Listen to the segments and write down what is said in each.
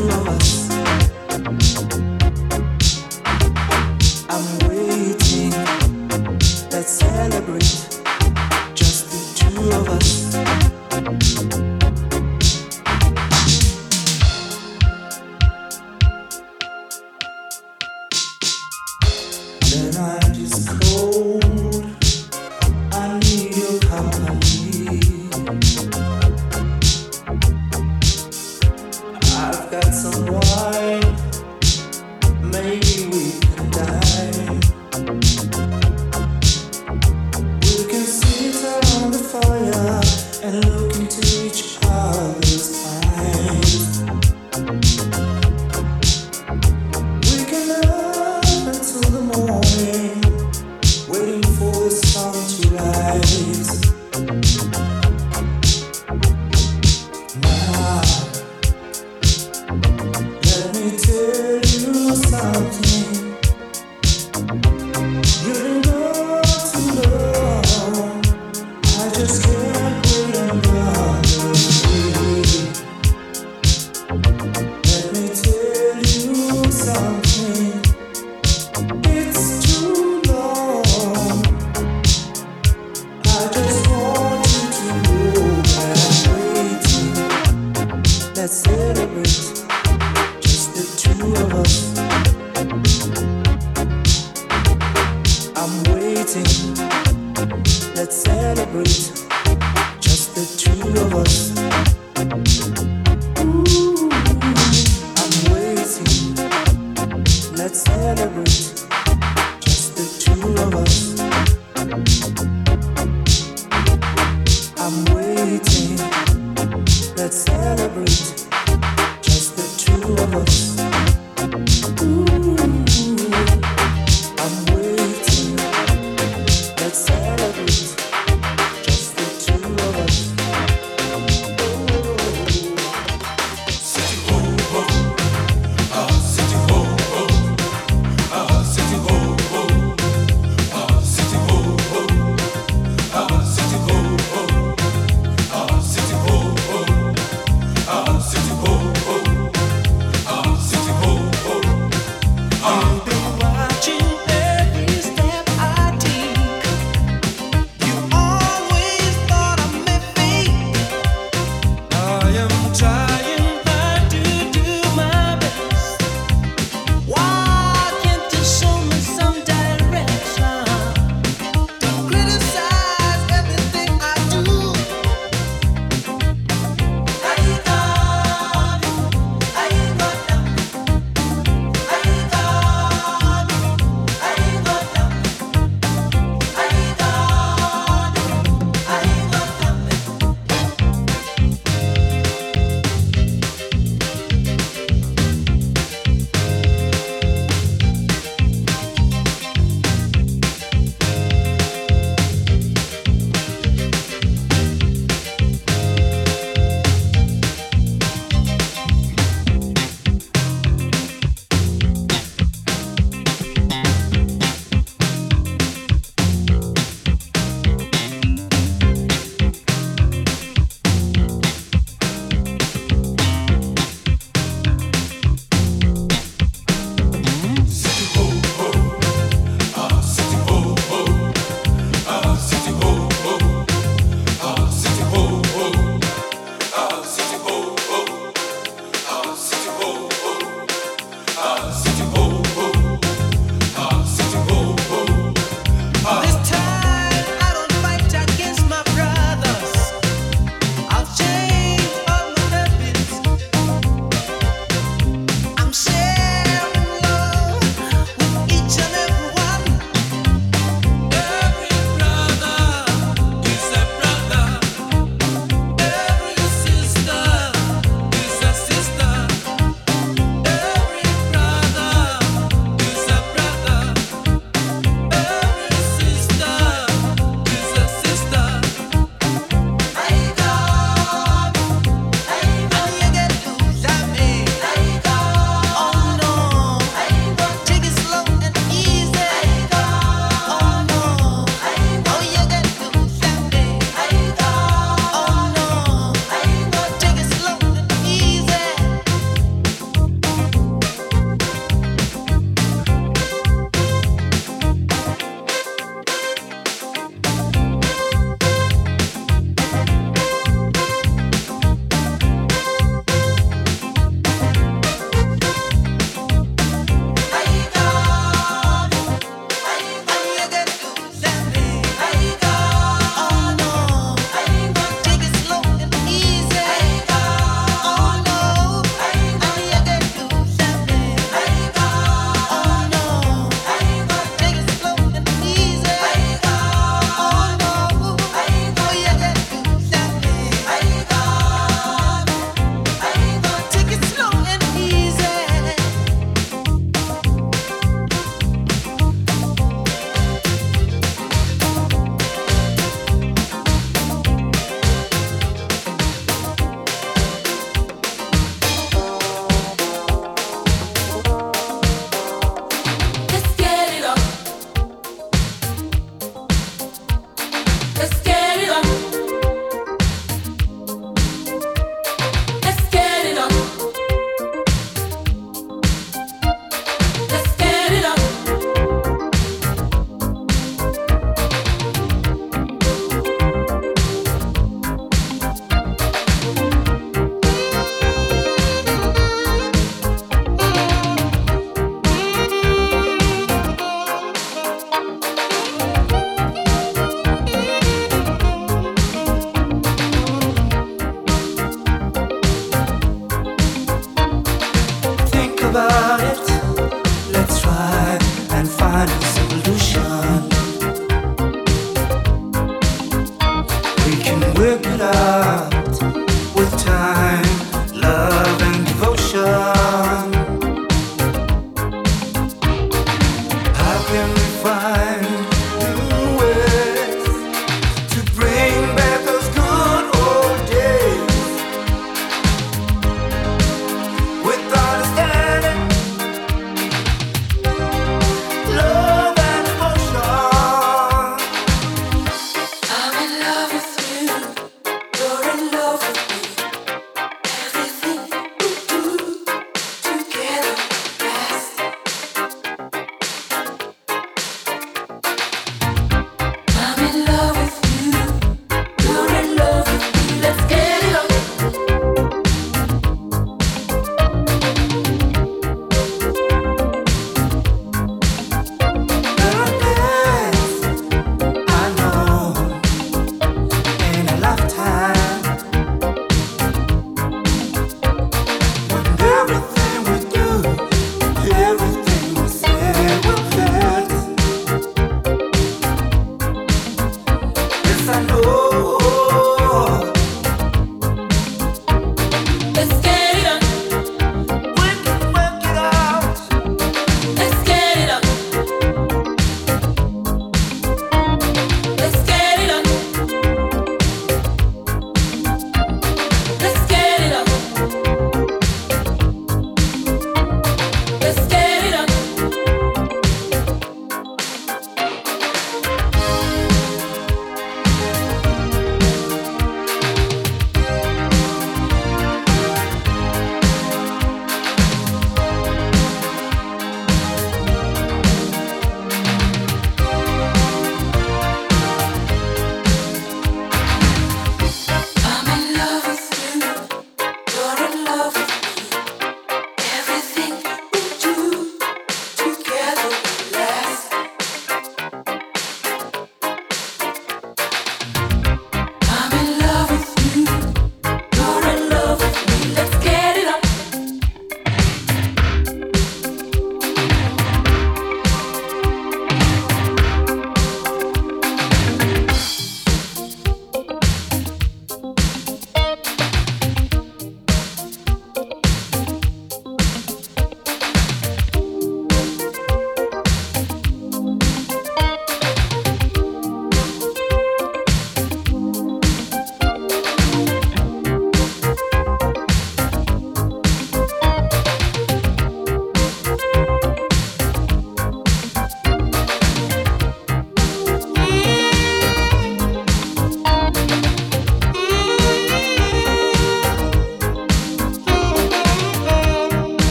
nós.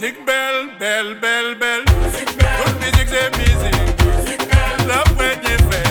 musique belle, belle, belle, belle. Musique belle. Toute musique c'est musique. Musique belle. La première fête.